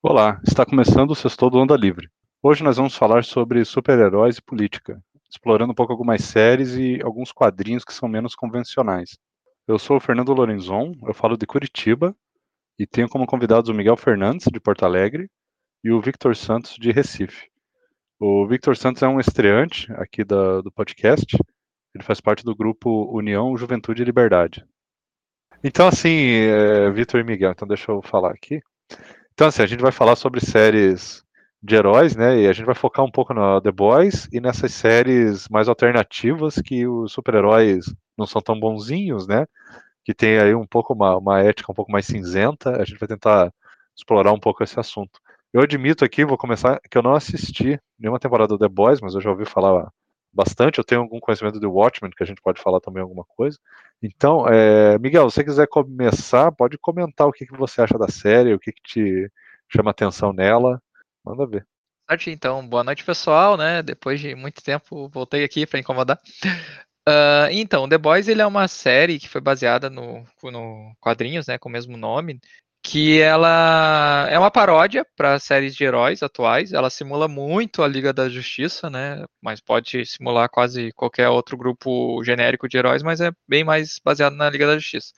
Olá, está começando o Sextou do Onda Livre. Hoje nós vamos falar sobre super-heróis e política, explorando um pouco algumas séries e alguns quadrinhos que são menos convencionais. Eu sou o Fernando Lorenzon, eu falo de Curitiba e tenho como convidados o Miguel Fernandes, de Porto Alegre, e o Victor Santos, de Recife. O Victor Santos é um estreante aqui da, do podcast, ele faz parte do grupo União Juventude e Liberdade. Então, assim, é, Victor e Miguel, então deixa eu falar aqui. Então, assim, a gente vai falar sobre séries de heróis, né? E a gente vai focar um pouco no The Boys e nessas séries mais alternativas que os super-heróis não são tão bonzinhos, né? Que tem aí um pouco uma, uma ética um pouco mais cinzenta. A gente vai tentar explorar um pouco esse assunto. Eu admito aqui, vou começar, que eu não assisti nenhuma temporada do The Boys, mas eu já ouvi falar bastante. Eu tenho algum conhecimento do Watchmen, que a gente pode falar também alguma coisa. Então, é, Miguel, se você quiser começar, pode comentar o que, que você acha da série, o que, que te chama atenção nela. Manda ver. Então, boa noite, pessoal, né? Depois de muito tempo, voltei aqui para incomodar. Uh, então, The Boys ele é uma série que foi baseada no, no quadrinhos, né, com o mesmo nome, que ela é uma paródia para séries de heróis atuais. Ela simula muito a Liga da Justiça, né? Mas pode simular quase qualquer outro grupo genérico de heróis, mas é bem mais baseado na Liga da Justiça.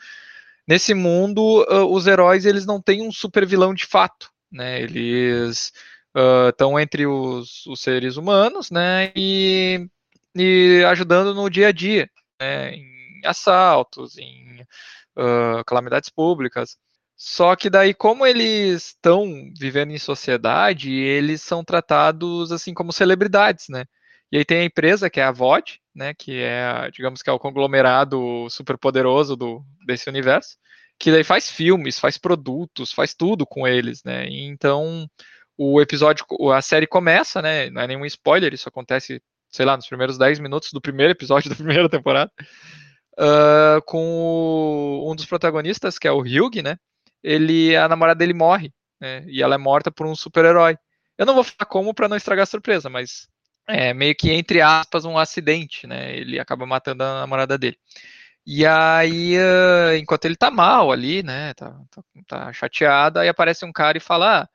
Nesse mundo, os heróis eles não têm um super vilão de fato, né? Eles estão uh, entre os, os, seres humanos, né? E, e, ajudando no dia a dia, né? Em assaltos, em uh, calamidades públicas. Só que daí, como eles estão vivendo em sociedade, eles são tratados assim como celebridades, né? E aí tem a empresa que é a VOD, né? Que é, digamos que é o conglomerado super poderoso do, desse universo, que daí faz filmes, faz produtos, faz tudo com eles, né? E então o episódio, a série começa, né? Não é nenhum spoiler, isso acontece, sei lá, nos primeiros 10 minutos do primeiro episódio da primeira temporada. Uh, com o, um dos protagonistas, que é o Hugh, né? Ele a namorada dele morre, né? E ela é morta por um super-herói. Eu não vou falar como para não estragar a surpresa, mas é meio que entre aspas um acidente, né? Ele acaba matando a namorada dele. E aí, uh, enquanto ele tá mal ali, né? Tá, tá, tá chateado, aí aparece um cara e fala: ah,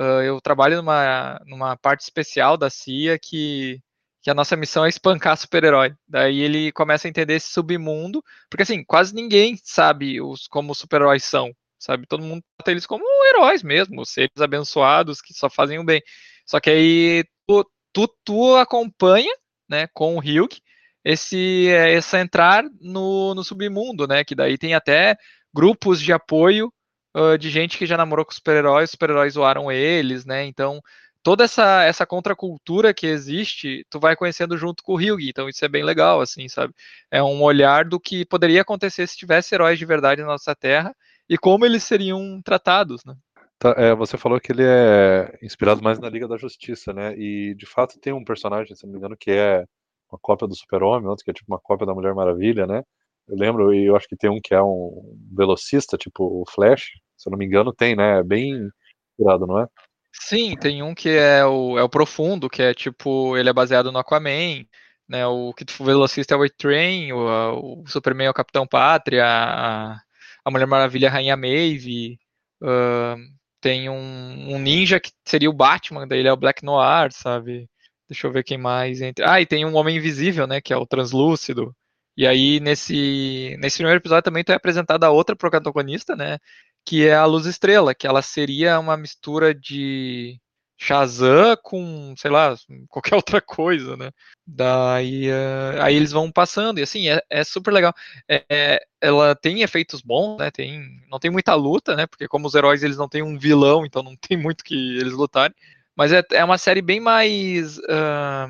uh, eu trabalho numa, numa parte especial da CIA que que a nossa missão é espancar super-herói. Daí ele começa a entender esse submundo, porque assim, quase ninguém sabe os, como super-heróis são sabe? Todo mundo trata eles como heróis mesmo, seres abençoados que só fazem o bem. Só que aí tu, tu, tu acompanha, né, com o Ryuk, esse, esse entrar no, no submundo, né? Que daí tem até grupos de apoio uh, de gente que já namorou com super-heróis, super-heróis zoaram eles, né? Então, toda essa, essa contracultura que existe, tu vai conhecendo junto com o Ryugi, então isso é bem legal, assim, sabe? É um olhar do que poderia acontecer se tivesse heróis de verdade na nossa Terra, e como eles seriam tratados, né? Tá, é, você falou que ele é inspirado mais na Liga da Justiça, né? E de fato tem um personagem, se não me engano, que é uma cópia do Super-Homem, outro que é tipo uma cópia da Mulher Maravilha, né? Eu lembro, e eu acho que tem um que é um velocista, tipo o Flash, se eu não me engano, tem, né? É bem inspirado, não é? Sim, tem um que é o, é o Profundo, que é tipo, ele é baseado no Aquaman, né? O que o velocista é o A-Train, o, o Superman é o Capitão Pátria, a, a Mulher Maravilha, a Rainha Maeve, uh, tem um, um, ninja que seria o Batman, daí ele é o Black Noir, sabe? Deixa eu ver quem mais entra. Ah, e tem um Homem Invisível, né, que é o Translúcido. E aí, nesse, nesse primeiro episódio também é apresentada a outra protagonista, né, que é a Luz Estrela, que ela seria uma mistura de Shazam com, sei lá, qualquer outra coisa, né? Daí uh, aí eles vão passando, e assim, é, é super legal. É, é, ela tem efeitos bons, né? Tem, não tem muita luta, né? Porque como os heróis eles não têm um vilão, então não tem muito que eles lutarem. Mas é, é uma série bem mais uh,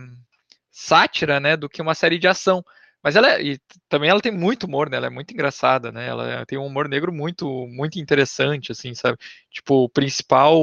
sátira, né? Do que uma série de ação. Mas ela e também ela tem muito humor, né? Ela é muito engraçada, né? Ela tem um humor negro muito muito interessante, assim, sabe? Tipo, o principal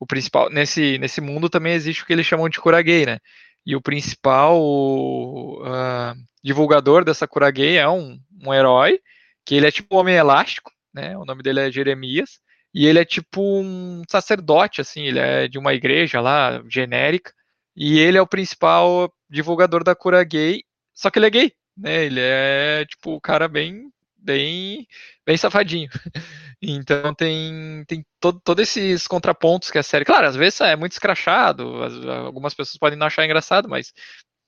o principal nesse nesse mundo também existe o que eles chamam de cura gay, né? E o principal uh, divulgador dessa cura gay é um, um herói que ele é tipo um homem elástico, né? O nome dele é Jeremias e ele é tipo um sacerdote, assim, ele é de uma igreja lá genérica e ele é o principal divulgador da cura gay, só que ele é gay, né? Ele é tipo o cara bem bem, bem safadinho. Então tem, tem todo, todos esses contrapontos que a série. Claro, às vezes é muito escrachado, as, algumas pessoas podem não achar engraçado, mas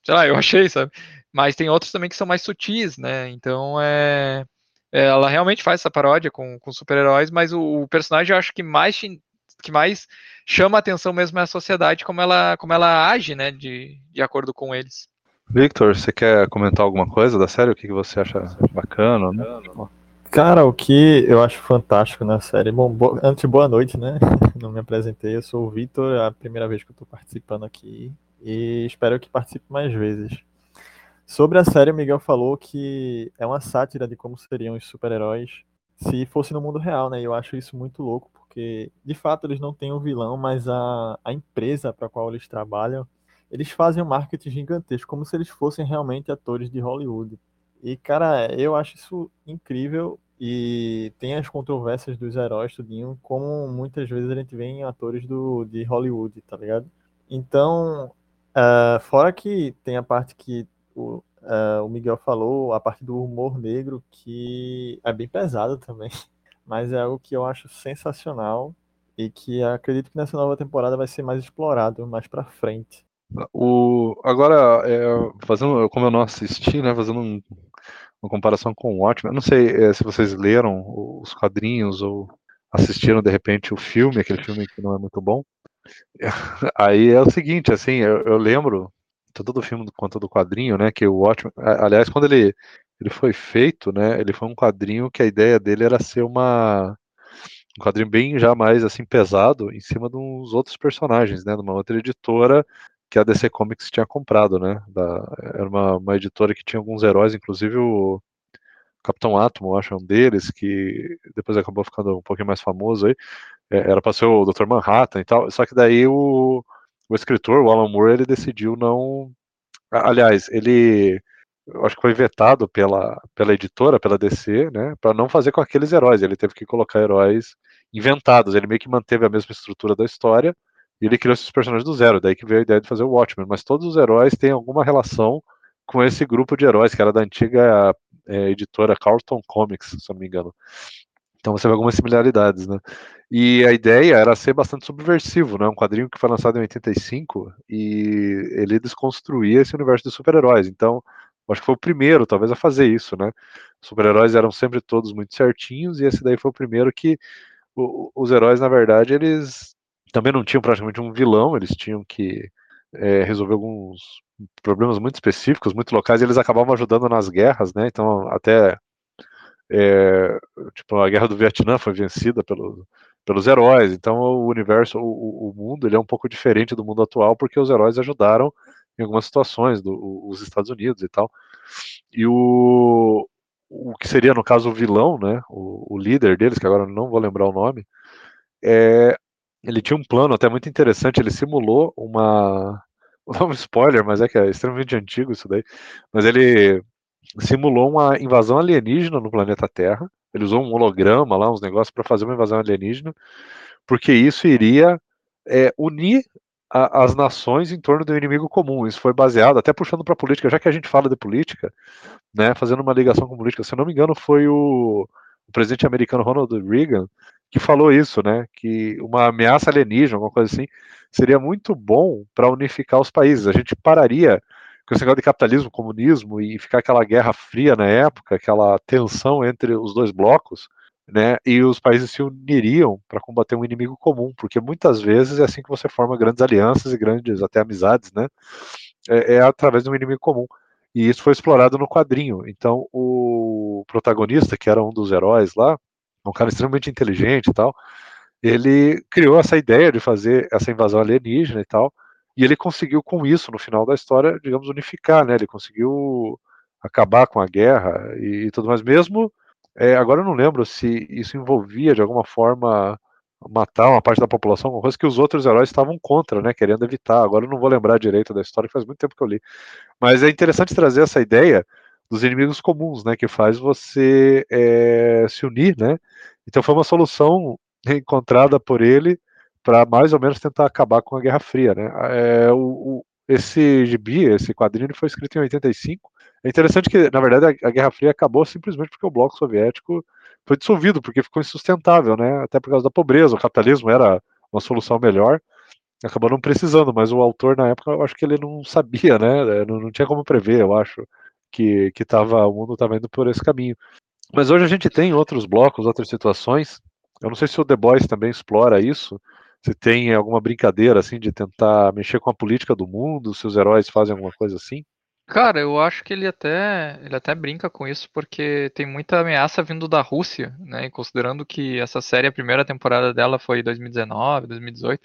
sei lá, eu achei, sabe? Mas tem outros também que são mais sutis, né? Então é. é ela realmente faz essa paródia com, com super-heróis, mas o, o, personagem eu acho que mais, que mais chama a atenção mesmo é a sociedade, como ela, como ela age, né? De, de acordo com eles. Victor, você quer comentar alguma coisa da série? O que, você acha bacana? Né? Cara, o que eu acho fantástico na série. Bom, bo... antes, boa noite, né? Não me apresentei, eu sou o Victor, é a primeira vez que eu tô participando aqui e espero que participe mais vezes. Sobre a série, o Miguel falou que é uma sátira de como seriam os super-heróis se fosse no mundo real, né? E eu acho isso muito louco, porque de fato eles não têm um vilão, mas a, a empresa para qual eles trabalham eles fazem um marketing gigantesco, como se eles fossem realmente atores de Hollywood. E, cara, eu acho isso incrível e tem as controvérsias dos heróis, tudinho, como muitas vezes a gente vê em atores do, de Hollywood, tá ligado? Então, uh, fora que tem a parte que o, uh, o Miguel falou, a parte do humor negro, que é bem pesado também, mas é algo que eu acho sensacional e que acredito que nessa nova temporada vai ser mais explorado mais para frente. O, agora, é, fazendo, como eu não assisti, né, fazendo um, uma comparação com o Watchmen, eu não sei é, se vocês leram os quadrinhos ou assistiram de repente o filme, aquele filme que não é muito bom. Aí é o seguinte, assim, eu, eu lembro tanto do filme quanto do quadrinho, né, que o Watchmen, aliás, quando ele ele foi feito, né, ele foi um quadrinho que a ideia dele era ser uma um quadrinho bem já mais assim pesado em cima de uns outros personagens, né, de uma outra editora que a DC Comics tinha comprado, né? Da, era uma, uma, editora que tinha alguns heróis, inclusive o Capitão Átomo, acho, é um deles, que depois acabou ficando um pouquinho mais famoso aí. É, era para ser o Dr. Manhattan e tal, só que daí o, o escritor, o Alan Moore, ele decidiu não. Aliás, ele acho que foi vetado pela, pela editora, pela DC, né, para não fazer com aqueles heróis. Ele teve que colocar heróis inventados. Ele meio que manteve a mesma estrutura da história, e ele criou esses personagens do zero, daí que veio a ideia de fazer o Watchmen. Mas todos os heróis têm alguma relação com esse grupo de heróis, que era da antiga é, editora Carlton Comics, se eu não me engano. Então você vê algumas similaridades, né? E a ideia era ser bastante subversivo, né? Um quadrinho que foi lançado em 85 e ele desconstruía esse universo de super-heróis. Então, acho que foi o primeiro, talvez, a fazer isso, né? Super-heróis eram sempre todos muito certinhos e esse daí foi o primeiro que o, os heróis, na verdade, eles também não tinham praticamente um vilão, eles tinham que é, resolver alguns problemas muito específicos, muito locais, e eles acabavam ajudando nas guerras, né? Então, até é, tipo, a guerra do Vietnã foi vencida pelo, pelos heróis. Então, o universo, o, o, mundo, ele é um pouco diferente do mundo atual, porque os heróis ajudaram em algumas situações, do, os Estados Unidos e tal. E o, o que seria, no caso, o vilão, né? O, o líder deles, que agora não vou lembrar o nome, é, ele tinha um plano até muito interessante, ele simulou uma. Um spoiler, mas é que é extremamente antigo isso daí. Mas ele simulou uma invasão alienígena no planeta Terra. Ele usou um holograma lá, uns negócios para fazer uma invasão alienígena, porque isso iria é, unir a, as nações em torno do inimigo comum. Isso foi baseado, até puxando para política, já que a gente fala de política, né, fazendo uma ligação com política. Se eu não me engano, foi o, o presidente americano Ronald Reagan que falou isso, né? Que uma ameaça alienígena, alguma coisa assim, seria muito bom para unificar os países. A gente pararia com esse negócio de capitalismo, comunismo e ficar aquela guerra fria na época, aquela tensão entre os dois blocos, né? E os países se uniriam para combater um inimigo comum, porque muitas vezes é assim que você forma grandes alianças e grandes até amizades, né? É, é através de um inimigo comum. E isso foi explorado no quadrinho. Então, o protagonista, que era um dos heróis lá, um cara extremamente inteligente e tal, ele criou essa ideia de fazer essa invasão alienígena e tal, e ele conseguiu com isso, no final da história, digamos, unificar, né? Ele conseguiu acabar com a guerra e, e tudo mais, mesmo. É, agora eu não lembro se isso envolvia de alguma forma matar uma parte da população, uma coisa que os outros heróis estavam contra, né? Querendo evitar. Agora eu não vou lembrar direito da história, faz muito tempo que eu li. Mas é interessante trazer essa ideia dos inimigos comuns, né, que faz você é, se unir, né? Então foi uma solução encontrada por ele para mais ou menos tentar acabar com a Guerra Fria, né? É, o, o, esse gibi, esse quadrinho, foi escrito em 85. É interessante que, na verdade, a, a Guerra Fria acabou simplesmente porque o bloco soviético foi dissolvido, porque ficou insustentável, né? Até por causa da pobreza, o capitalismo era uma solução melhor, acabou não precisando, mas o autor na época, eu acho que ele não sabia, né? Não, não tinha como prever, eu acho, que, que tava, o mundo estava indo por esse caminho. Mas hoje a gente tem outros blocos, outras situações. Eu não sei se o The Boys também explora isso, se tem alguma brincadeira assim de tentar mexer com a política do mundo, se os heróis fazem alguma coisa assim. Cara, eu acho que ele até, ele até brinca com isso porque tem muita ameaça vindo da Rússia, né? E considerando que essa série, a primeira temporada dela foi 2019, 2018,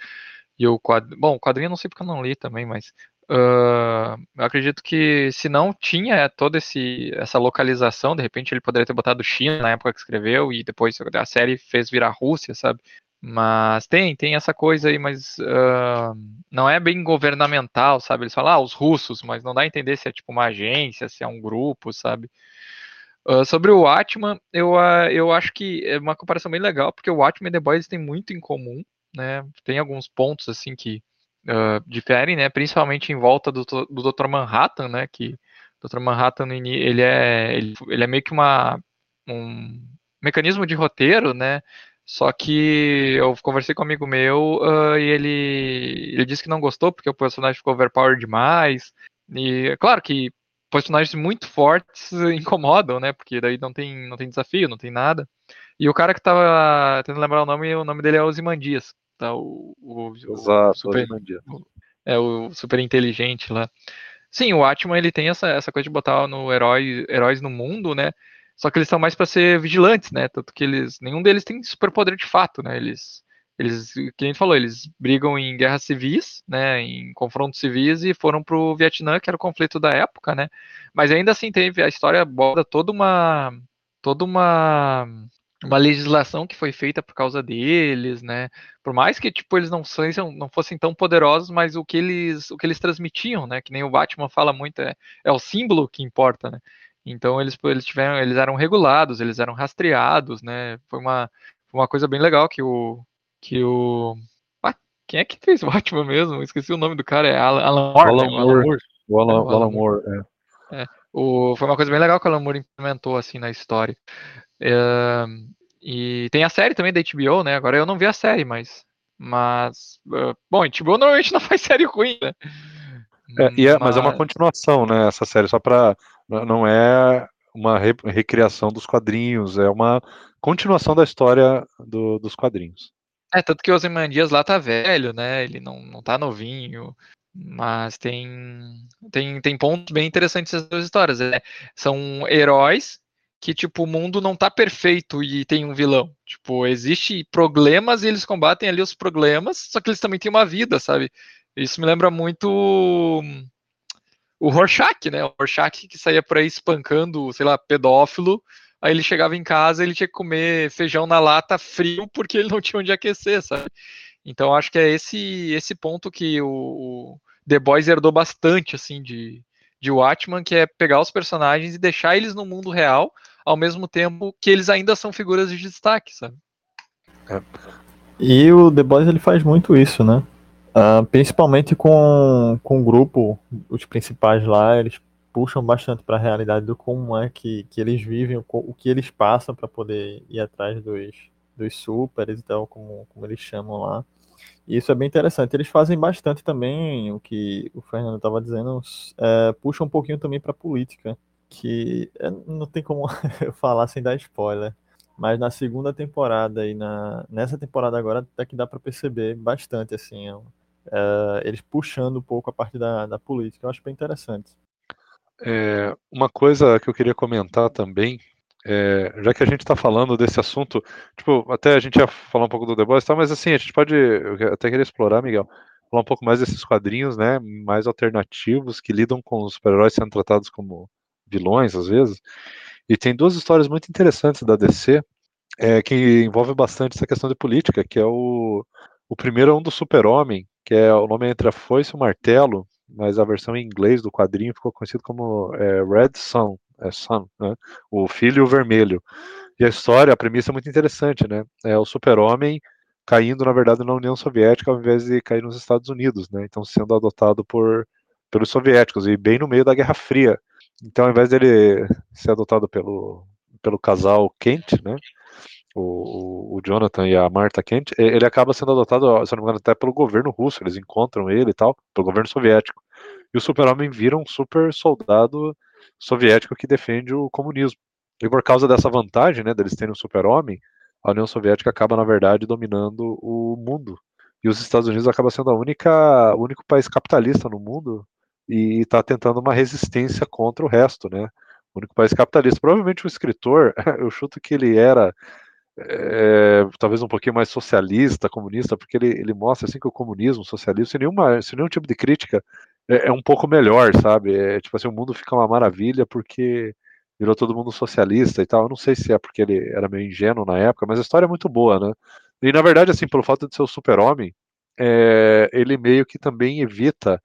e o quadrinho, bom, o quadrinho eu não sei porque eu não li também, mas uh, eu acredito que se não tinha toda esse, essa localização, de repente ele poderia ter botado China na época que escreveu e depois a série fez virar Rússia, sabe? Mas tem, tem essa coisa aí, mas uh, não é bem governamental, sabe? Eles falam, ah, os russos, mas não dá a entender se é tipo uma agência, se é um grupo, sabe? Uh, sobre o Atman, eu, eu acho que é uma comparação bem legal, porque o Atman e The Boys têm muito em comum, né? Tem alguns pontos, assim, que diferem, né? Principalmente em volta do, do Dr. Manhattan, né? Que o Dr. Manhattan, ele é, ele, ele é meio que uma, um mecanismo de roteiro, né? Só que eu conversei com um amigo meu uh, e ele, ele disse que não gostou porque o personagem ficou overpowered demais. E é claro que personagens muito fortes incomodam, né? Porque daí não tem, não tem desafio, não tem nada. E o cara que tava tentando lembrar o nome, o nome dele é Ozymandias. Tá? O, o, Exato, o super, é o super inteligente lá. Sim, o Atman ele tem essa, essa coisa de botar no herói, heróis no mundo, né? Só que eles são mais para ser vigilantes, né? Tanto que eles. Nenhum deles tem superpoder de fato, né? Eles. Eles, que a gente falou, eles brigam em guerras civis, né, em confrontos civis e foram pro Vietnã, que era o conflito da época, né? Mas ainda assim teve a história borda toda uma toda uma uma legislação que foi feita por causa deles, né? Por mais que tipo eles não sejam, não fossem tão poderosos, mas o que eles o que eles transmitiam, né? Que nem o Batman fala muito é, é o símbolo que importa, né? Então eles, eles tiveram, eles eram regulados, eles eram rastreados, né? Foi uma, uma coisa bem legal que o que o ah, quem é que fez o Batman mesmo? Esqueci o nome do cara, é Alan Moore. Alan né? Moore. O Alan, é, Alan Moore, é. é. O, foi uma coisa bem legal que o Alan Moore implementou assim na história. É, e tem a série também da HBO, né? Agora eu não vi a série, mas mas uh, bom, a HBO normalmente não faz série ruim, né? É, e é, mas... mas é uma continuação, né? Essa série só para não é uma recriação dos quadrinhos, é uma continuação da história do, dos quadrinhos. É, tanto que o Ozymandias lá tá velho, né? Ele não, não tá novinho, mas tem, tem, tem pontos bem interessantes essas duas histórias. Né? São heróis que, tipo, o mundo não tá perfeito e tem um vilão. Tipo, existe problemas e eles combatem ali os problemas, só que eles também têm uma vida, sabe? Isso me lembra muito o Rorschach, né? O Rorschach que saía por aí espancando, sei lá, pedófilo. Aí ele chegava em casa, ele tinha que comer feijão na lata frio porque ele não tinha onde aquecer, sabe? Então acho que é esse esse ponto que o, o The Boys herdou bastante assim de de Watchman, que é pegar os personagens e deixar eles no mundo real, ao mesmo tempo que eles ainda são figuras de destaque, sabe? É. E o The Boys ele faz muito isso, né? Uh, principalmente com, com o grupo, os principais lá, eles puxam bastante para a realidade do como é que, que eles vivem, o, o que eles passam para poder ir atrás dos, dos supers e tal, como, como eles chamam lá. E isso é bem interessante. Eles fazem bastante também o que o Fernando estava dizendo, é, puxa um pouquinho também para política, que é, não tem como falar sem dar spoiler. Mas na segunda temporada e na, nessa temporada agora até que dá para perceber bastante assim, é uh, eles puxando um pouco a parte da, da política. Eu acho bem interessante. É, uma coisa que eu queria comentar também, é, já que a gente está falando desse assunto, tipo, até a gente ia falar um pouco do The Boys, tá, mas assim, a gente pode, eu até queria explorar, Miguel, falar um pouco mais desses quadrinhos, né, mais alternativos, que lidam com os super-heróis sendo tratados como vilões, às vezes, e tem duas histórias muito interessantes da DC, é, que envolve bastante essa questão de política, que é o, o primeiro é um do super-homem, que é o nome é entre a foice e o martelo, mas a versão em inglês do quadrinho ficou conhecido como é, Red Sun, é Sun, né? o filho vermelho. E a história, a premissa é muito interessante, né? É o super-homem caindo, na verdade, na União Soviética ao invés de cair nos Estados Unidos, né? Então sendo adotado por pelos soviéticos e bem no meio da Guerra Fria. Então, ao invés dele ser adotado pelo, pelo casal Kent, né? O, o, Jonathan e a Martha Kent, ele acaba sendo adotado, se não me engano, até pelo governo russo. Eles encontram ele e tal, pelo governo soviético. E o super-homem vira um super soldado soviético que defende o comunismo. E por causa dessa vantagem, né, deles terem um super-homem, a União Soviética acaba, na verdade, dominando o mundo. E os Estados Unidos acaba sendo a única, o único país capitalista no mundo e está tentando uma resistência contra o resto, né? O único país capitalista. Provavelmente o escritor, eu chuto que ele era é, talvez um pouquinho mais socialista, comunista, porque ele, ele mostra assim que o comunismo, o socialismo, sem, nenhuma, sem nenhum tipo de crítica, é, é um pouco melhor, sabe? É, tipo assim, o mundo fica uma maravilha porque virou todo mundo socialista e tal. Eu não sei se é porque ele era meio ingênuo na época, mas a história é muito boa, né? E na verdade, assim, pelo fato de ser o super-homem, é, ele meio que também evita,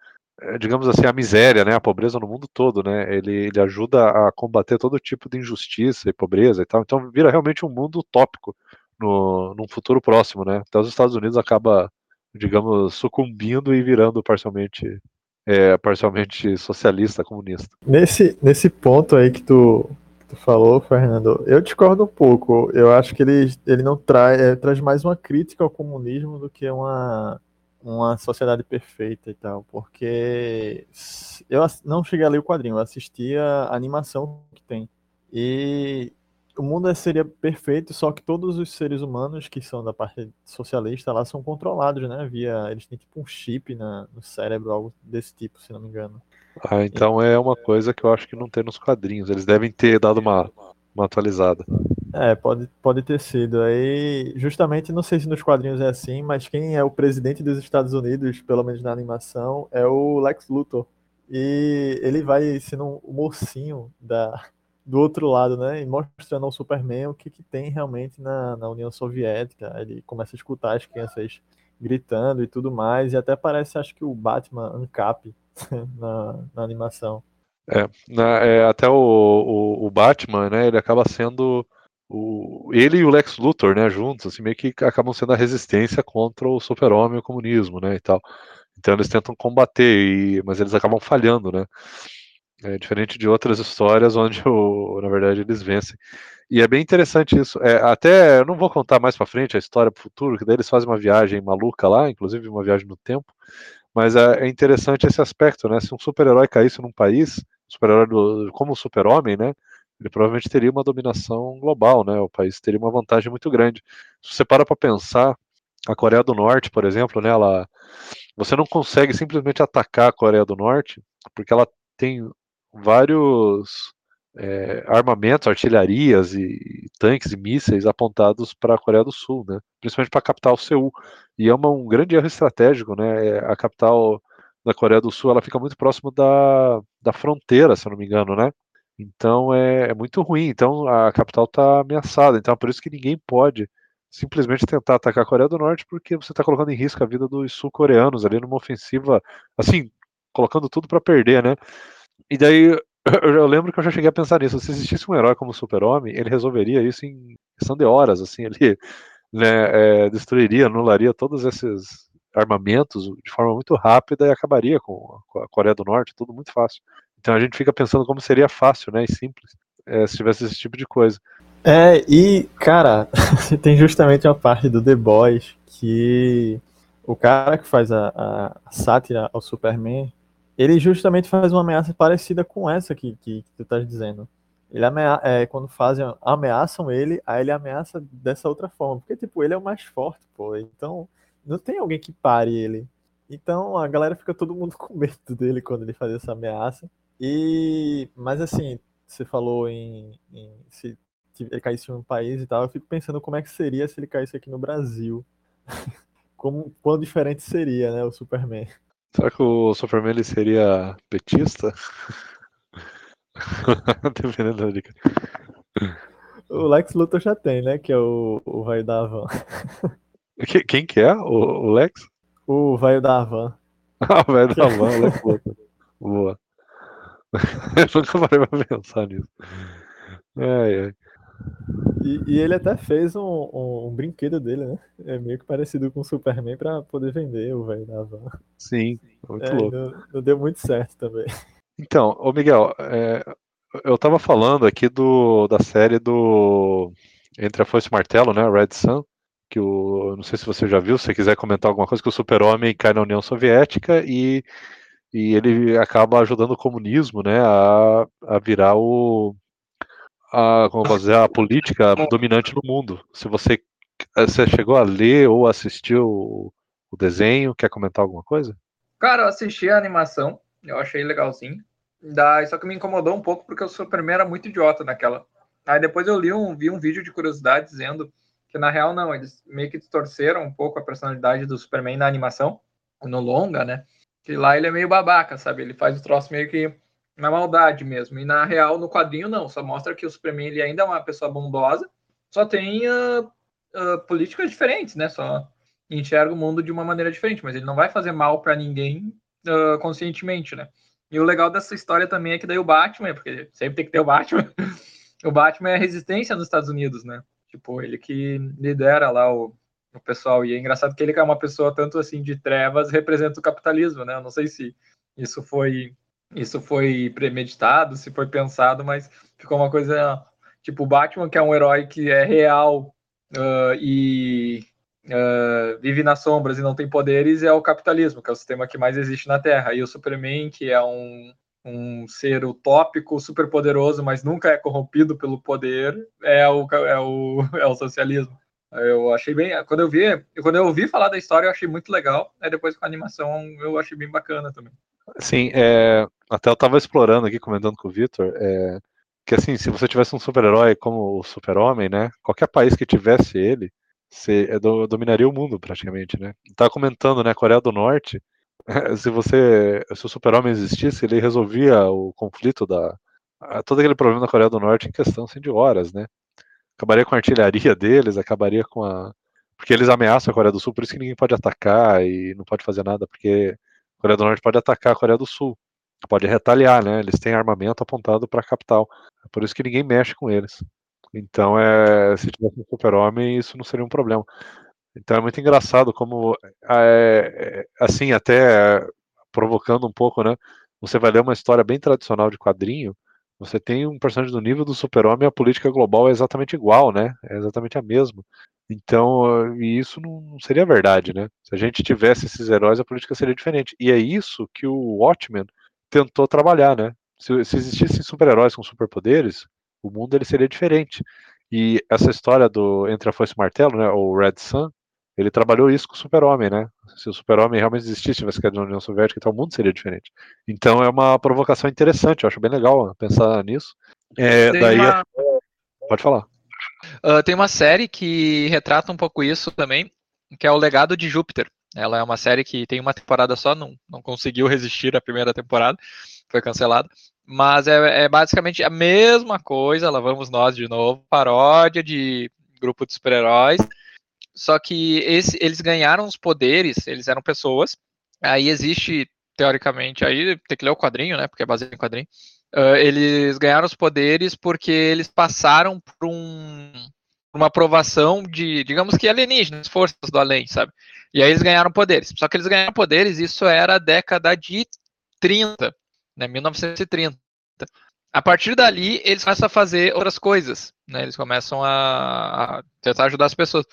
digamos assim, a miséria, né? A pobreza no mundo todo, né? Ele, ele ajuda a combater todo tipo de injustiça e pobreza e tal. Então vira realmente um mundo utópico no, num futuro próximo, né? Até os Estados Unidos acaba, digamos, sucumbindo e virando parcialmente é, parcialmente socialista, comunista. Nesse, nesse ponto aí que tu, que tu falou, Fernando, eu discordo um pouco. Eu acho que ele, ele não traz, é, traz mais uma crítica ao comunismo do que uma, uma sociedade perfeita e tal, porque eu não cheguei a ler o quadrinho, eu assisti a animação que tem. E o mundo seria perfeito, só que todos os seres humanos que são da parte socialista lá são controlados, né? Via eles têm tipo um chip na, no cérebro, algo desse tipo, se não me engano. Ah, então e... é uma coisa que eu acho que não tem nos quadrinhos. Eles devem ter dado uma, uma atualizada. É, pode, pode ter sido. Aí, justamente, não sei se nos quadrinhos é assim, mas quem é o presidente dos Estados Unidos, pelo menos na animação, é o Lex Luthor. E ele vai sendo um mocinho da, do outro lado, né? E mostrando ao Superman o que, que tem realmente na, na União Soviética. Ele começa a escutar as crianças gritando e tudo mais, e até parece, acho que o Batman Ancap na, na animação. É, na, é até o, o, o, Batman, né? Ele acaba sendo o, ele e o Lex Luthor, né? Juntos, assim, meio que acabam sendo a resistência contra o Super-Homem e o comunismo, né? E tal. Então eles tentam combater, e, mas eles acabam falhando, né? É diferente de outras histórias onde, o, na verdade, eles vencem. E é bem interessante isso. É, até, eu não vou contar mais para frente a história para o futuro, que daí eles fazem uma viagem maluca lá, inclusive uma viagem no tempo. Mas é, é interessante esse aspecto, né? Se um super-herói caísse num país, super-herói como o super-homem, né? Ele provavelmente teria uma dominação global, né? O país teria uma vantagem muito grande. Se você para para pensar, a Coreia do Norte, por exemplo, né? Ela, você não consegue simplesmente atacar a Coreia do Norte, porque ela tem vários é, armamentos, artilharias e, tanques e mísseis apontados para a Coreia do Sul, né? principalmente para a capital Seul. E é uma, um grande erro estratégico, né? É, a capital da Coreia do Sul ela fica muito próximo da, da fronteira, se eu não me engano, né? Então é, é muito ruim. Então a capital está ameaçada. Então é por isso que ninguém pode simplesmente tentar atacar a Coreia do Norte, porque você está colocando em risco a vida dos sul-coreanos ali numa ofensiva, assim, colocando tudo para perder, né? E daí eu lembro que eu já cheguei a pensar nisso. Se existisse um herói como Super-Homem, ele resolveria isso em questão de horas, assim, ele né, é, destruiria, anularia todos esses armamentos de forma muito rápida e acabaria com, a Coreia do Norte, tudo muito fácil. Então a gente fica pensando como seria fácil, né, e simples, é, se tivesse esse tipo de coisa. É, e, cara, tem justamente uma parte do The Boys que o cara que faz a, a sátira ao Superman, ele justamente faz uma ameaça parecida com essa que, que, que tu estás dizendo. Ele amea é, quando fazem, ameaçam ele, aí ele ameaça dessa outra forma. Porque, tipo, ele é o mais forte, pô. Então, não tem alguém que pare ele. Então, a galera fica todo mundo com medo dele quando ele faz essa ameaça. E, mas assim, você falou em, em se ele caísse em um país e tal, eu fico pensando como é que seria se ele caísse aqui no Brasil. como, quão diferente seria, né, o Superman. Será que o Superman ele seria petista? Dependendo da dica. O Lex Luthor já tem, né? Que é o, o velho da Havan. Quem que é? O, o Lex? O velho da Havan. ah, o velho da Havan, o Lex Luthor. Boa. Eu nunca parei pra pensar nisso. Ai, ai. E, e, ele até fez um, um, um, brinquedo dele, né? É meio que parecido com o Superman pra poder vender o velho da van. Sim, muito é, louco. Não, não, deu muito certo também. Então, ô Miguel, é, eu tava falando aqui do, da série do Entre a Foice e o Martelo, né? Red Sun. Que o. Não sei se você já viu, se você quiser comentar alguma coisa, que o super-homem cai na União Soviética e, e ele acaba ajudando o comunismo, né? A, a virar o. A, como dizer, a política dominante no mundo. Se você, você chegou a ler ou assistiu o, o desenho, quer comentar alguma coisa? Cara, eu assisti a animação, eu achei legalzinho. Daí, só que me incomodou um pouco porque o Superman era muito idiota naquela. Aí depois eu li um, vi um vídeo de curiosidade dizendo que na real não, eles meio que distorceram um pouco a personalidade do Superman na animação, no longa, né? Que lá ele é meio babaca, sabe? Ele faz o troço meio que na maldade mesmo. E na real, no quadrinho, não. Só mostra que o Superman ele ainda é uma pessoa bondosa, só tem uh, uh, políticas diferentes, né? Só enxerga o mundo de uma maneira diferente, mas ele não vai fazer mal para ninguém uh, conscientemente, né? E o legal dessa história também é que daí o Batman, porque sempre tem que ter o Batman, o Batman é a resistência nos Estados Unidos, né? Tipo, ele que lidera lá o, o pessoal. E é engraçado que ele que é uma pessoa tanto assim de trevas representa o capitalismo, né? Eu não sei se isso foi isso foi premeditado, se foi pensado, mas ficou uma coisa tipo o Batman que é um herói que é real uh, e uh, vive nas sombras e não tem poderes é o capitalismo, que é o sistema que mais existe na Terra. E o Superman, que é um, um ser utópico, super poderoso, mas nunca é corrompido pelo poder, é o, é o, é o socialismo. Eu achei bem. Quando eu vi, quando eu ouvi falar da história, eu achei muito legal. Aí depois com a animação eu achei bem bacana também. Sim, é, até eu estava explorando aqui, comentando com o Victor, é, que assim, se você tivesse um super-herói como o Super-Homem, né? Qualquer país que tivesse ele, você é, dominaria o mundo praticamente, né? Tá comentando, né? Coreia do Norte. Se você, se o Super-Homem existisse, ele resolvia o conflito da todo aquele problema da Coreia do Norte em questão assim, de horas, né? Acabaria com a artilharia deles, acabaria com a porque eles ameaçam a Coreia do Sul, por isso que ninguém pode atacar e não pode fazer nada, porque a Coreia do Norte pode atacar a Coreia do Sul, pode retaliar, né? Eles têm armamento apontado para a capital, é por isso que ninguém mexe com eles. Então, é, se tivesse um super-homem, isso não seria um problema. Então é muito engraçado como, é, assim, até provocando um pouco, né? Você vai ler uma história bem tradicional de quadrinho, você tem um personagem do nível do super-homem, a política global é exatamente igual, né? É exatamente a mesma. Então, e isso não seria verdade, né? Se a gente tivesse esses heróis, a política seria diferente. E é isso que o Watchmen tentou trabalhar, né? Se, se existissem super-heróis com superpoderes, o mundo ele seria diferente. E essa história do Entre a Foice e o Martelo, né, o Red Sun, ele trabalhou isso com o Super-Homem, né? Se o Super-Homem realmente existisse, tivesse caído na União Soviética, então o mundo seria diferente. Então é uma provocação interessante, eu acho bem legal pensar nisso. É, daí uma... Pode falar. Uh, tem uma série que retrata um pouco isso também, que é o Legado de Júpiter. Ela é uma série que tem uma temporada só, não, não conseguiu resistir à primeira temporada, foi cancelada. Mas é, é, basicamente a mesma coisa, lá vamos nós de novo, paródia de grupo de super-heróis. Só que esse, eles ganharam os poderes, eles eram pessoas. Aí existe, teoricamente, aí tem que ler o quadrinho, né? Porque é baseado em quadrinho. Uh, eles ganharam os poderes porque eles passaram por um, uma aprovação de, digamos que alienígenas, forças do além, sabe? E aí eles ganharam poderes. Só que eles ganharam poderes, isso era a década de 30 né, 1930. A partir dali, eles começam a fazer outras coisas, né? Eles começam a, a tentar ajudar as pessoas.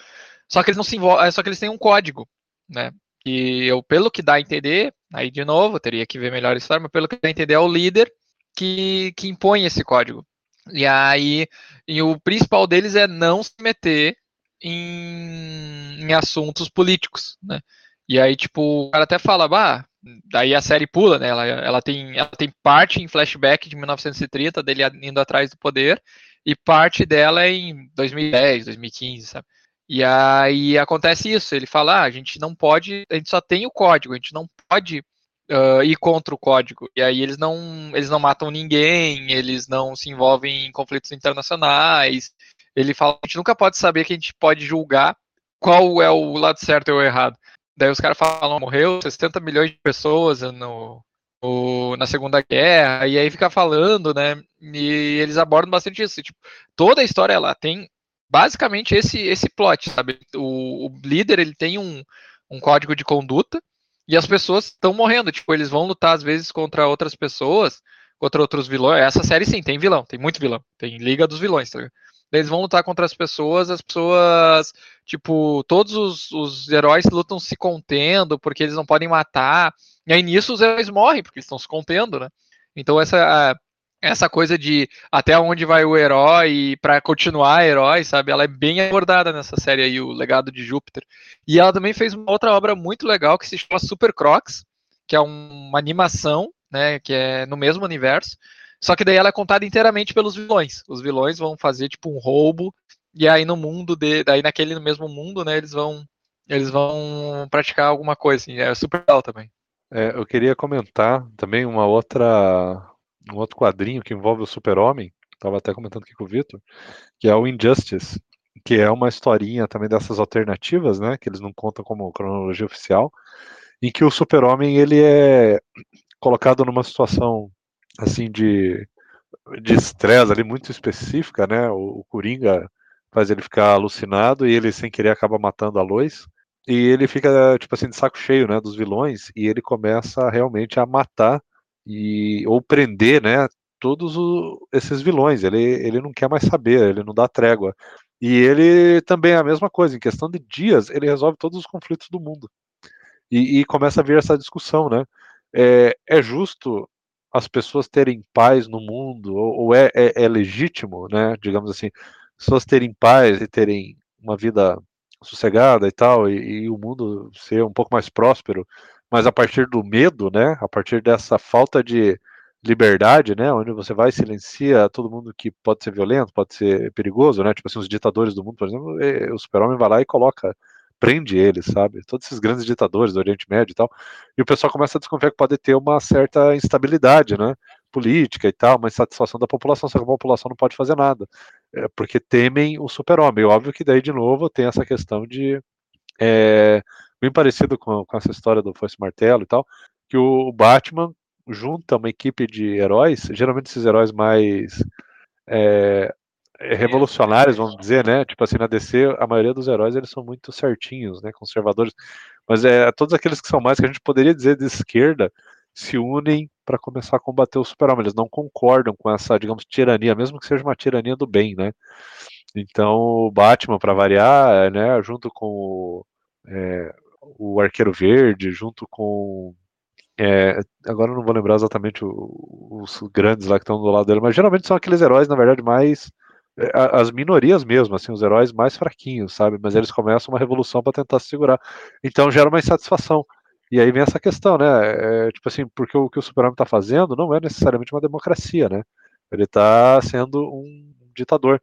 Só que eles não se envolvem, é, só que eles têm um código, né? E eu, pelo que dá a entender, aí de novo, teria que ver melhor a história, mas pelo que dá a entender, é o líder que, que impõe esse código. E aí, e o principal deles é não se meter em, em assuntos políticos, né? E aí, tipo, o cara até fala, bah, daí a série pula, né? Ela, ela, tem, ela tem parte em flashback de 1930, dele indo atrás do poder, e parte dela é em 2010, 2015, sabe? E aí acontece isso, ele fala, ah, a gente não pode, a gente só tem o código, a gente não pode uh, ir contra o código. E aí eles não, eles não matam ninguém, eles não se envolvem em conflitos internacionais. Ele fala, a gente nunca pode saber que a gente pode julgar qual é o lado certo ou errado. Daí os caras falam, morreu 60 milhões de pessoas no, no, na Segunda Guerra, e aí fica falando, né? E eles abordam bastante isso. Tipo, toda a história ela tem basicamente esse esse plot, sabe? O, o líder ele tem um, um código de conduta e as pessoas estão morrendo. Tipo, eles vão lutar às vezes contra outras pessoas contra outros vilões. Essa série sim, tem vilão, tem muito vilão. Tem Liga dos Vilões, tá ligado? Eles vão lutar contra as pessoas, as pessoas, tipo, todos os, os heróis lutam se contendo, porque eles não podem matar. E aí nisso os heróis morrem, porque eles estão se contendo, né? Então essa essa coisa de até onde vai o herói para continuar herói, sabe? Ela é bem abordada nessa série aí, o Legado de Júpiter. E ela também fez uma outra obra muito legal que se chama Super Crocs, que é uma animação, né, que é no mesmo universo, só que daí ela é contada inteiramente pelos vilões. Os vilões vão fazer tipo um roubo e aí no mundo de, daí naquele mesmo mundo, né, eles vão eles vão praticar alguma coisa assim. É super legal também. É, eu queria comentar também uma outra um outro quadrinho que envolve o Super-Homem, estava até comentando aqui com o Vitor, que é o Injustice, que é uma historinha também dessas alternativas, né, que eles não contam como cronologia oficial, em que o Super-Homem ele é colocado numa situação assim de de estresse ali muito específica, né? O, o Coringa faz ele ficar alucinado e ele sem querer acaba matando a Lois. E ele fica tipo assim de saco cheio, né, dos vilões e ele começa realmente a matar e ou prender, né, todos o, esses vilões. Ele, ele não quer mais saber, ele não dá trégua. E ele também é a mesma coisa, em questão de dias, ele resolve todos os conflitos do mundo. E, e começa a vir essa discussão, né? É, é, justo as pessoas terem paz no mundo, ou, ou é, é, é, legítimo, né? Digamos assim, pessoas terem paz e terem uma vida sossegada e tal, e, e o mundo ser um pouco mais próspero, mas a partir do medo, né, a partir dessa falta de liberdade, né, onde você vai silencia todo mundo que pode ser violento, pode ser perigoso, né, tipo assim, os ditadores do mundo, por exemplo, o super-homem vai lá e coloca, prende eles, sabe, todos esses grandes ditadores do Oriente Médio e tal, e o pessoal começa a desconfiar que pode ter uma certa instabilidade, né, política e tal, uma insatisfação da população, só que a população não pode fazer nada, é, porque temem o super-homem, óbvio que daí, de novo, tem essa questão de é, bem parecido com, com essa história do Foice Martelo e tal, que o Batman junta uma equipe de heróis, geralmente esses heróis mais é, revolucionários, vamos dizer, né? Tipo assim, na DC, a maioria dos heróis eles são muito certinhos, né? Conservadores. Mas é todos aqueles que são mais que a gente poderia dizer de esquerda se unem para começar a combater o super-homem. Eles não concordam com essa, digamos, tirania, mesmo que seja uma tirania do bem, né? Então, o Batman, para variar, né, junto com o, é, o Arqueiro Verde, junto com. É, agora eu não vou lembrar exatamente os grandes lá que estão do lado dele, mas geralmente são aqueles heróis, na verdade, mais. É, as minorias mesmo, assim, os heróis mais fraquinhos, sabe? Mas eles começam uma revolução para tentar se segurar. Então gera uma insatisfação. E aí vem essa questão, né? É, tipo assim, porque o que o Super-Homem está fazendo não é necessariamente uma democracia, né? Ele está sendo um ditador.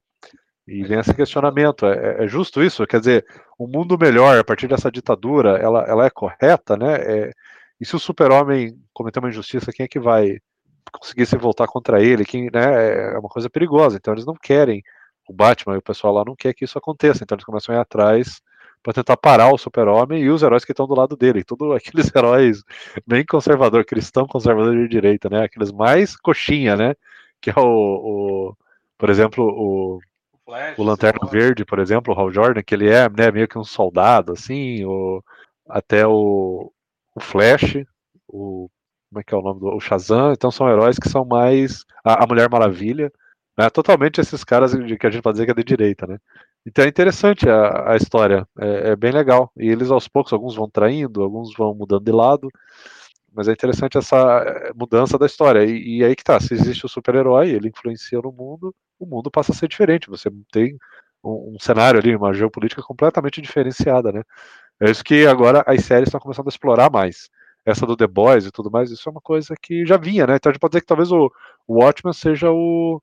E vem esse questionamento: é, é, justo isso? Quer dizer, um mundo melhor a partir dessa ditadura, ela, ela é correta, né? É, e se o super-homem cometer uma injustiça, quem é que vai conseguir se voltar contra ele? Quem, né, é uma coisa perigosa. Então eles não querem, o Batman e o pessoal lá não quer que isso aconteça. Então eles começam a ir atrás para tentar parar o super-homem e os heróis que estão do lado dele. Todos aqueles heróis bem conservador, cristão conservador de direita, né? Aqueles mais coxinha, né? Que é o, o por exemplo, o Flash, o Lanterna Verde, por exemplo, o Hal Jordan, que ele é né, meio que um soldado, assim, o, até o, o Flash, o como é que é o nome do o Shazam, então são heróis que são mais a, a Mulher Maravilha, né, totalmente esses caras de, que a gente pode dizer que é de direita, né? Então é interessante a, a história, é, é, bem legal. E eles aos poucos, alguns vão traindo, alguns vão mudando de lado, mas é interessante essa eh, mudança da história. E, e aí que tá, se existe o super-herói, ele influencia no mundo, o mundo passa a ser diferente. Você tem um, um, cenário ali, uma geopolítica completamente diferenciada, né? É isso que agora as séries estão começando a explorar mais. Essa do The Boys e tudo mais, isso é uma coisa que já vinha, né? Então a gente pode dizer que talvez o, o Watchmen seja o,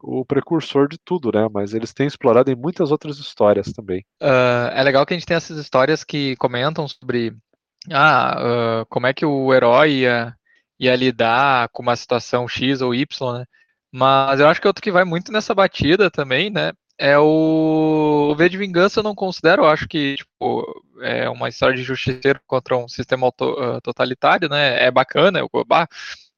o precursor de tudo, né? Mas eles têm explorado em muitas outras histórias também. Uh, é legal que a gente tem essas histórias que comentam sobre ah, uh, como é que o herói ia, ia lidar com uma situação X ou Y, né? Mas eu acho que outro que vai muito nessa batida também, né? É o, o V de Vingança eu não considero, eu acho que tipo, é uma história de justiceiro contra um sistema auto, uh, totalitário, né? É bacana, eu, bah,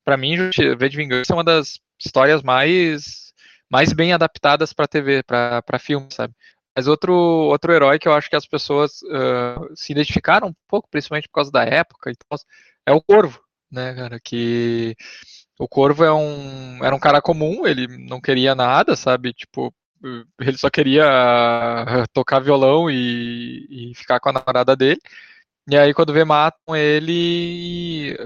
pra mim, V de Vingança é uma das histórias mais, mais bem adaptadas para TV, para filme, sabe? Mas outro, outro herói que eu acho que as pessoas uh, se identificaram um pouco, principalmente por causa da época e tal, é o Corvo, né, cara? Que O Corvo é um, era um cara comum, ele não queria nada, sabe? Tipo, ele só queria tocar violão e, e ficar com a namorada dele. E aí, quando vê, matam ele.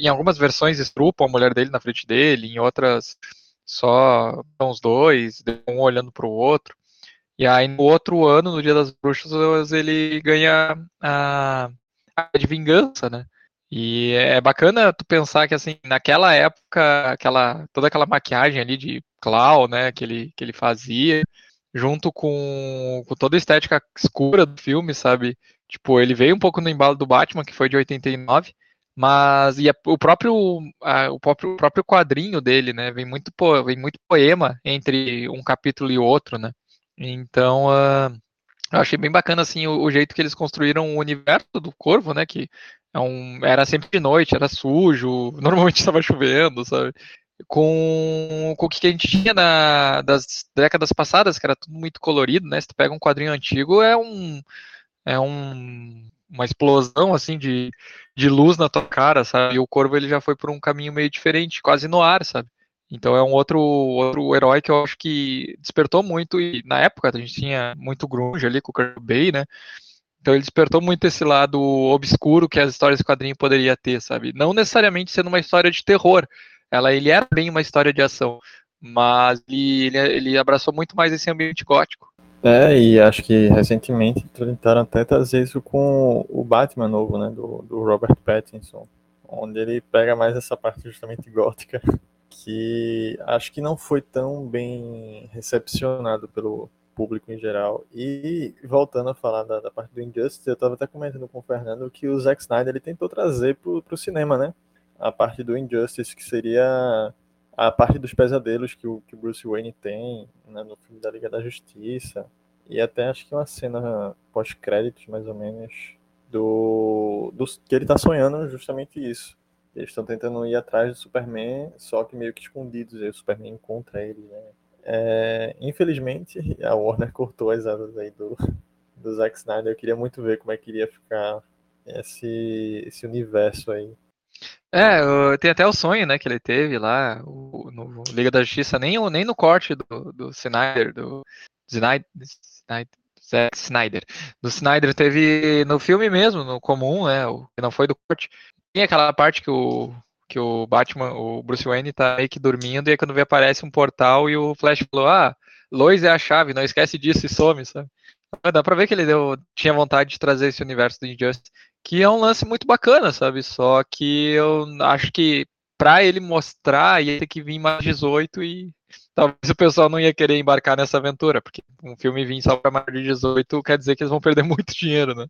Em algumas versões, estrupam a mulher dele na frente dele, em outras, só os dois, um olhando para o outro. E aí, no outro ano, no Dia das Bruxas, ele ganha a, a de vingança, né? E é bacana tu pensar que, assim, naquela época, aquela, toda aquela maquiagem ali de clown, né, que ele, que ele fazia, junto com, com toda a estética escura do filme, sabe? Tipo, ele veio um pouco no embalo do Batman, que foi de 89, mas e a, o próprio a, o próprio, o próprio quadrinho dele, né, vem muito vem muito poema entre um capítulo e outro, né? Então, uh, eu achei bem bacana assim o, o, jeito que eles construíram o universo do Corvo, né, que é um, era sempre de noite, era sujo, normalmente estava chovendo, sabe? Com, com o que a gente tinha na, das décadas passadas, que era tudo muito colorido, né? Se tu pega um quadrinho antigo, é um é um, uma explosão assim de, de luz na tua cara, sabe? E o Corvo ele já foi por um caminho meio diferente, quase no ar, sabe? Então é um outro outro herói que eu acho que despertou muito e na época a gente tinha muito grunge ali com o Kurt Bay, né? Então ele despertou muito esse lado obscuro que as histórias de quadrinho poderia ter, sabe? Não necessariamente sendo uma história de terror. Ela ele era bem uma história de ação, mas ele, ele, abraçou muito mais esse ambiente gótico. É, e acho que recentemente tentaram até trazer isso com o Batman novo, né, do, do Robert Pattinson, onde ele pega mais essa parte justamente gótica, que acho que não foi tão bem recepcionado pelo, público em geral. E voltando a falar da, da parte do Injustice, eu estava até comentando com o Fernando que o Zack Snyder ele tentou trazer para o cinema, né? A parte do Injustice, que seria a parte dos pesadelos que o, que Bruce Wayne tem né, no filme da Liga da Justiça. E até acho que uma cena pós-créditos, mais ou menos, do, do que ele está sonhando justamente isso. Eles estão tentando ir atrás do Superman, só que meio que escondidos. E o Superman encontra ele, né? É, infelizmente, a Warner cortou as asas aí do, do Zack Snyder. Eu queria muito ver como é que iria ficar esse, esse universo aí. É, tem até o sonho, né, que ele teve lá o, no Liga da Justiça, nem, nem no corte do, do Snyder, do Snyder, Zack Snyder. Do Snyder teve no filme mesmo, no comum, né, o que não foi do corte. Tem aquela parte que o, que o Batman, o Bruce Wayne tá meio que dormindo, e aí quando vê aparece um portal e o Flash falou, ah, Lois é a chave, não esquece disso e some, sabe? Dá pra ver que ele deu, tinha vontade de trazer esse universo do Injustice, que é um lance muito bacana, sabe? Só que eu acho que pra ele mostrar ia ter que vir mais 18 e talvez o pessoal não ia querer embarcar nessa aventura, porque um filme vir só pra mais de 18 quer dizer que eles vão perder muito dinheiro, né?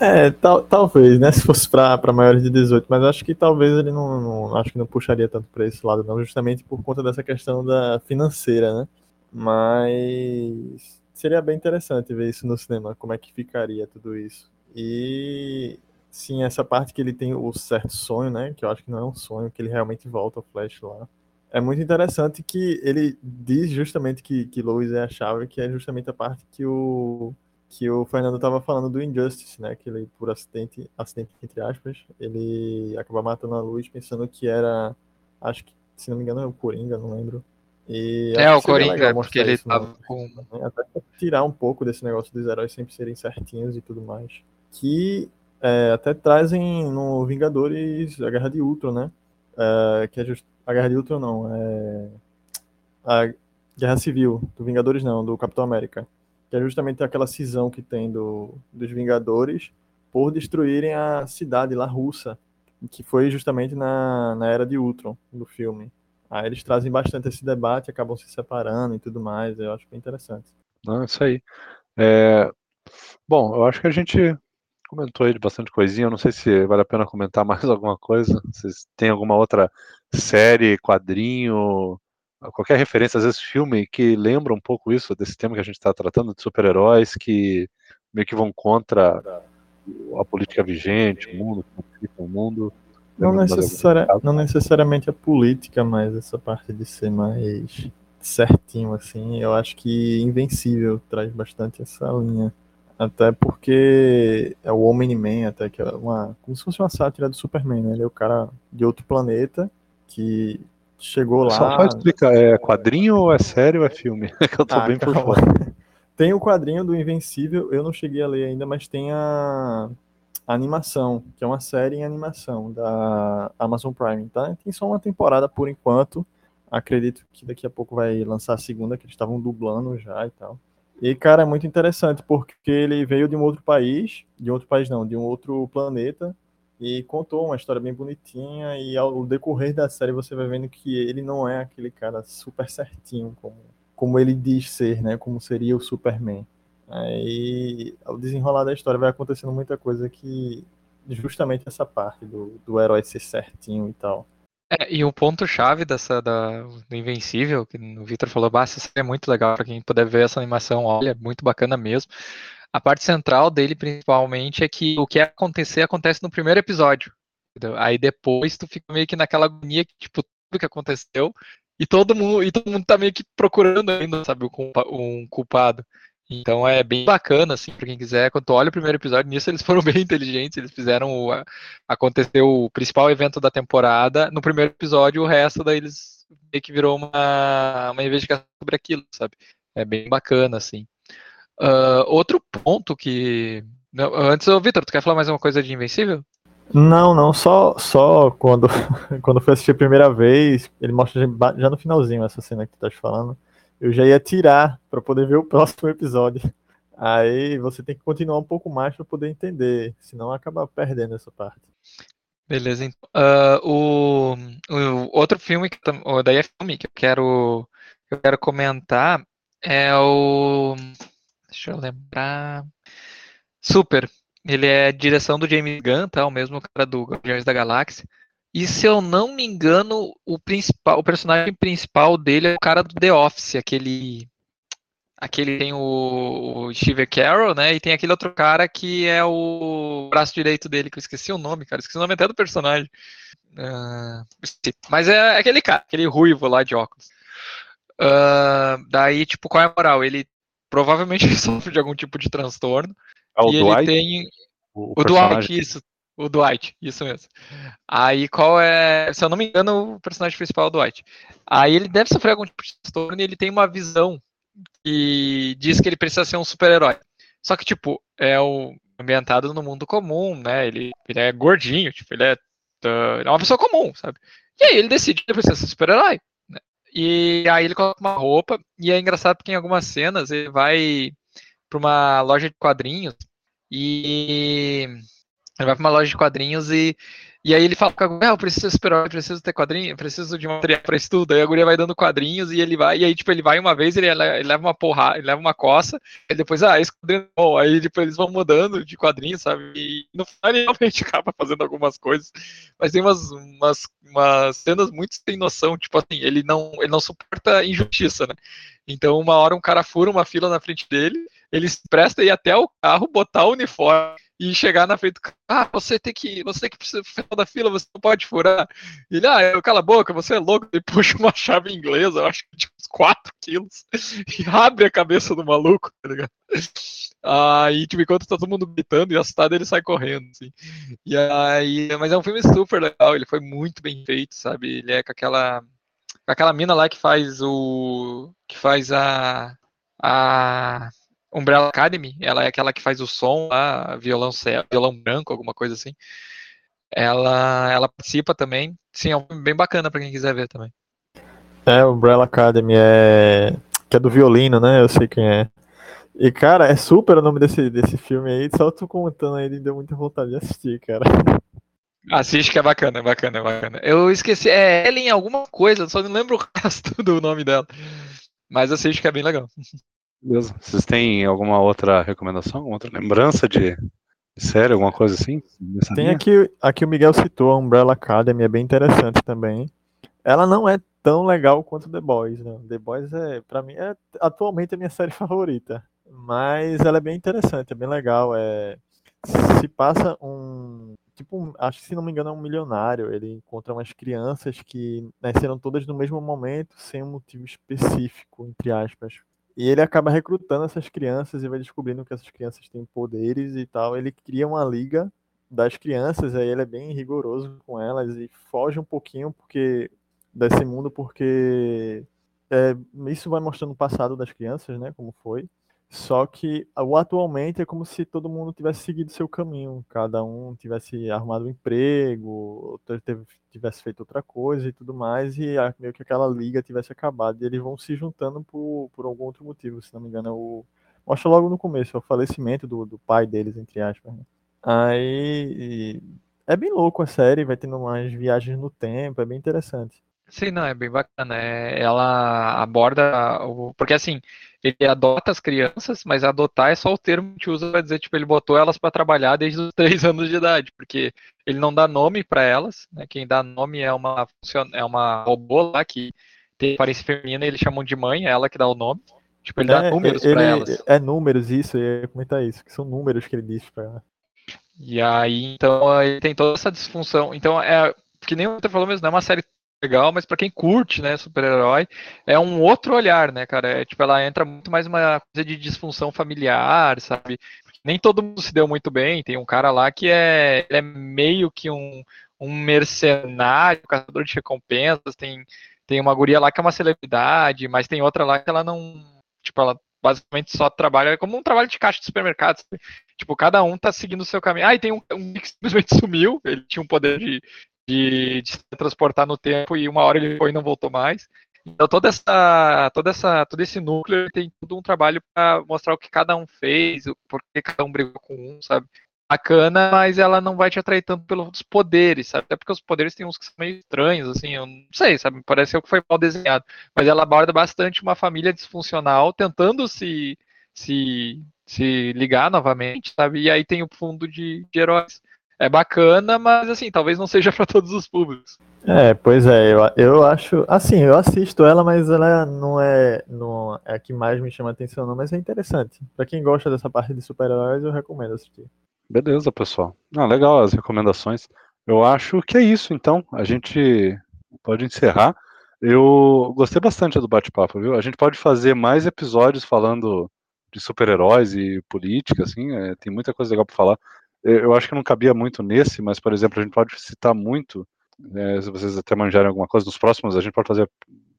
É, tal, talvez, né? Se fosse para maiores de 18, mas acho que talvez ele não, não, acho que não puxaria tanto para esse lado, não, justamente por conta dessa questão da financeira, né? Mas seria bem interessante ver isso no cinema, como é que ficaria tudo isso. E sim, essa parte que ele tem o certo sonho, né? Que eu acho que não é um sonho, que ele realmente volta ao Flash lá. É muito interessante que ele diz justamente que, que Lois é a chave, que é justamente a parte que o que o Fernando estava falando do Injustice, né? Que ele, por acidente, acidente entre aspas, ele acaba matando a luz pensando que era, acho que, se não me engano, é o Coringa, não lembro. E é, o Coringa, porque ele tava com... Né? Até tirar um pouco desse negócio dos heróis sempre serem certinhos e tudo mais. Que é, até trazem no Vingadores a Guerra de Ultron, né? É, que é just... A Guerra de Ultron não, é... A Guerra Civil, do Vingadores não, do Capitão América que é justamente aquela cisão que tem do, dos Vingadores por destruírem a cidade lá russa, que foi justamente na, na era de Ultron, do filme. Aí eles trazem bastante esse debate, acabam se separando e tudo mais, eu acho bem interessante. Não, isso aí. É... Bom, eu acho que a gente comentou aí de bastante coisinha, eu não sei se vale a pena comentar mais alguma coisa, vocês têm alguma outra série, quadrinho, qualquer referência, às vezes filme que lembra um pouco isso, desse tema que a gente está tratando, de super-heróis que meio que vão contra a política vigente, o mundo, o mundo. Não, necessari não necessariamente a política, mas essa parte de ser mais certinho, assim, eu acho que Invencível traz bastante essa linha. Até porque é o Homem-Man, até que é uma. como se fosse uma sátira do Superman, né? Ele é o cara de outro planeta que chegou lá. Só pode explicar, é quadrinho ou é série ou é filme? que eu tô Ah, bem por calma. fora. Tem o quadrinho do Invencível, eu não cheguei a ler ainda, mas tem a, a animação, que é uma série em animação da Amazon Prime, tá? Tem só uma temporada por enquanto. Acredito que daqui a pouco vai lançar a segunda, que eles estavam dublando já e tal. E, cara, é muito interessante, porque ele veio de um outro país, de outro país não, de um outro planeta, e contou uma história bem bonitinha, e ao decorrer da série você vai vendo que ele não é aquele cara super certinho, como, como ele diz ser, né? Como seria o Superman. Aí, ao desenrolar da história, vai acontecendo muita coisa que. Justamente essa parte do, do herói ser certinho e tal. É, e o ponto-chave dessa da, do Invencível, que o Victor falou, série é muito legal para quem puder ver essa animação, olha, é muito bacana mesmo. A parte central dele, principalmente, é que o que acontecer acontece no primeiro episódio. entendeu? Aí depois tu fica meio que naquela agonia que, tipo, tudo que aconteceu, e todo mundo, e todo mundo tá meio que procurando ainda, sabe, um culpado. Então é bem bacana, assim, pra quem quiser. Quando olha o primeiro episódio, nisso eles foram bem inteligentes, eles fizeram o, a- acontecer o principal evento da temporada no primeiro episódio, o resto daí eles meio que virou uma, uma investigação sobre aquilo, sabe? É bem bacana, assim. Ah, outro ponto que. não, antes, Vitor, tu quer falar mais uma coisa de Invencível? Não, não, só, só quando, quando fui assistir a primeira vez, ele mostra já no finalzinho essa cena que tu tá falando. Eu já ia tirar pra poder ver o próximo episódio. Aí você tem que continuar um pouco mais pra poder entender, senão acaba perdendo essa parte. Beleza, então. Ah, o, o outro filme, que, daí é filme que eu quero, que eu quero comentar é o. Deixa eu lembrar. Super. Ele é direção do James Gunn, tá? O mesmo cara do Guardiões da Galáxia. E se eu não me engano, o principal, o personagem principal dele é o cara do The Office, aquele. Aquele tem o, o Steve Carroll, né? E tem aquele outro cara que é o braço direito dele, que eu esqueci o nome, cara. Esqueci o nome até do personagem. Esqueci. Mas é aquele cara, aquele ruivo lá de óculos. Ah, daí, tipo, qual é a moral? Ele provavelmente sofre de algum tipo de transtorno. O e Dwight, ele tem. o, O personagem. Dwight, isso. O Dwight, isso mesmo. Aí qual é. Se eu não me engano, o personagem principal é o Dwight. Aí ele deve sofrer algum tipo de transtorno e ele tem uma visão que diz que ele precisa ser um super-herói. Só que, tipo, é o ambientado no mundo comum, né? Ele, ele é gordinho, tipo, ele é, ah, ele é uma pessoa comum, sabe? E aí ele decide que ele precisa ser super-herói. E aí ele coloca uma roupa, e é engraçado porque em algumas cenas ele vai para uma loja de quadrinhos e ele vai pra uma loja de quadrinhos e, e aí ele fala com a guria, ah, eu preciso super-herói, preciso ter quadrinho, preciso de material pra isso tudo. Aí a guria vai dando quadrinhos e ele vai, e aí, tipo, ele vai uma vez, ele, ele leva uma porrada, ele leva uma coça, e depois, ah, esse quadrinho é bom. Aí, tipo, eles vão mudando de quadrinhos, sabe? E no final ele realmente acaba fazendo algumas coisas. Mas tem umas, umas, umas cenas muito sem noção, tipo assim, ele não, ele não suporta injustiça, né? Então, uma hora um cara fura uma fila na frente dele, ele se presta a ir até o carro, botar o uniforme e chegar na frente do. Ah, você tem que. Você que precisar final da fila, você não pode furar. Ele, ah, eu, cala a boca, você é louco. Ele puxa uma chave inglesa, eu acho que de uns 4 quilos, e abre a cabeça do maluco, tá ligado? Aí, tipo, enquanto tá todo mundo gritando e assustado, ele sai correndo, assim. E aí, mas é um filme super legal, ele foi muito bem feito, sabe? Ele é com aquela. Com aquela mina lá que faz o. que faz a. a Umbrella Academy, ela é aquela que faz o som lá, violão, violão branco, alguma coisa assim. Ela, ela participa também. Sim, é um filme bem bacana para quem quiser ver também. É, Umbrella Academy é. que é do violino, né? Eu sei quem é. E, cara, é super o nome desse, desse filme aí. Só tu contando aí, deu muita vontade de assistir, cara. Assiste que é bacana, é bacana, é bacana. Eu esqueci, é Ellen alguma coisa, só não lembro o resto do nome dela. Mas assiste que é bem legal. Beleza. Vocês têm alguma outra recomendação? Alguma outra lembrança de, série, alguma coisa assim? Tem linha? aqui, aqui o Miguel citou a Umbrella Academy, é bem interessante também. Ela não é tão legal quanto The Boys, né? The Boys é, para mim, é atualmente a minha série favorita. Mas ela é bem interessante, é bem legal. É, se passa um. Tipo, acho que se não me engano é um milionário. Ele encontra umas crianças que nasceram todas no mesmo momento, sem um motivo específico, entre aspas. E ele acaba recrutando essas crianças e vai descobrindo que essas crianças têm poderes e tal. Ele cria uma liga das crianças, aí ele é bem rigoroso com elas e foge um pouquinho, porque desse mundo, porque é, isso vai mostrando o passado das crianças, né? Como foi. Só que o atualmente é como se todo mundo tivesse seguido seu caminho, cada um tivesse arrumado um emprego, tivesse feito outra coisa e tudo mais, e meio que aquela liga tivesse acabado. E eles vão se juntando por, por algum outro motivo, se não me engano. É o, mostra logo no começo, é o falecimento do, do pai deles, entre aspas. Né? Aí é bem louco a série, vai tendo umas viagens no tempo, é bem interessante. Sim, não, é bem bacana. É, ela aborda. O, porque assim, ele adota as crianças, mas adotar é só o termo que usa para dizer, tipo, ele botou elas para trabalhar desde os três anos de idade, porque ele não dá nome para elas, né? Quem dá nome é uma, é uma robô lá que tem aparência feminina, eles chamam de mãe, é ela que dá o nome. Tipo, ele é, dá números para elas. É números, isso, ia comentar isso, que são números que ele diz para ela. E aí, então, ele tem toda essa disfunção. Então, é que nem o Walter falou mesmo, não é uma série legal, mas para quem curte, né, super-herói, é um outro olhar, né, cara? É, tipo, ela entra muito mais uma coisa de disfunção familiar, sabe? Nem todo mundo se deu muito bem. Tem um cara lá que é, é meio que um, um mercenário, caçador de recompensas. Tem, tem uma guria lá que é uma celebridade, mas tem outra lá que ela não. Tipo, ela basicamente só trabalha como um trabalho de caixa de supermercado. Sabe? Tipo, cada um tá seguindo o seu caminho. Ah, e tem um, um que simplesmente sumiu. Ele tinha um poder de, de, de, se transportar no tempo e uma hora ele foi e não voltou mais. Então toda essa, toda essa, todo esse núcleo tem todo um trabalho para mostrar o que cada um fez, o porquê cada um brigou com um, sabe? Bacana, mas ela não vai te atrair tanto pelos poderes, sabe? Até porque os poderes tem uns que são meio estranhos, assim, eu não sei, sabe? Parece que foi mal desenhado. Mas ela aborda bastante uma família disfuncional tentando se, se, se ligar novamente, sabe? E aí tem o fundo de, de heróis é bacana, mas assim, talvez não seja para todos os públicos. É, pois é, eu, eu acho, assim, eu assisto ela, mas ela não é, não é a que mais me chama atenção, não, mas é interessante. Para quem gosta dessa parte de super-heróis, eu recomendo assistir. Beleza, pessoal. Ah, legal as recomendações. Eu acho que é isso, então. A gente pode encerrar. Eu gostei bastante do bate-papo, viu? A gente pode fazer mais episódios falando de super-heróis e política, assim, é, tem muita coisa legal para falar eu acho que não cabia muito nesse, mas, por exemplo, a gente pode citar muito, né, se vocês até manjarem alguma coisa, dos próximos, a gente pode fazer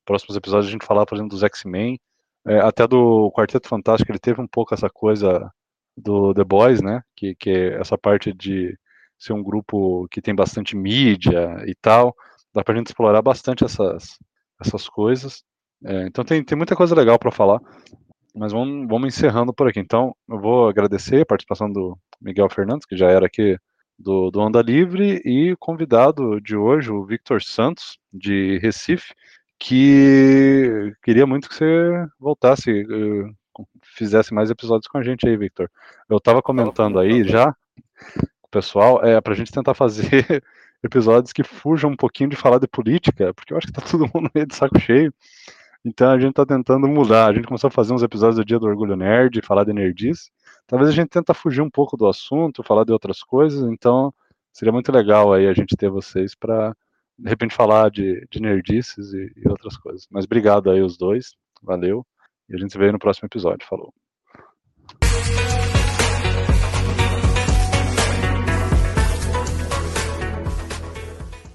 próximos episódios, a gente falar, por exemplo, dos X-Men, é, até do Quarteto Fantástico, ele teve um pouco essa coisa do The Boys, né, que, que é essa parte de ser um grupo que tem bastante mídia e tal, dá pra gente explorar bastante essas, essas coisas, é, então tem, tem muita coisa legal para falar, mas vamos, vamos encerrando por aqui. Então, eu vou agradecer a participação do Miguel Fernandes, que já era aqui do, do Onda Livre, e convidado de hoje, o Victor Santos, de Recife, que queria muito que você voltasse, eh, fizesse mais episódios com a gente aí, Victor. Eu estava comentando aí já, o pessoal, é para a gente tentar fazer episódios que fujam um pouquinho de falar de política, porque eu acho que está todo mundo meio de saco cheio. Então a gente está tentando mudar. A gente começou a fazer uns episódios do Dia do Orgulho Nerd, falar de nerdice. Talvez a gente tenta fugir um pouco do assunto, falar de outras coisas. Então seria muito legal aí a gente ter vocês para de repente falar de, de nerdices e, e outras coisas. Mas obrigado aí os dois, valeu. E a gente se vê no próximo episódio. Falou.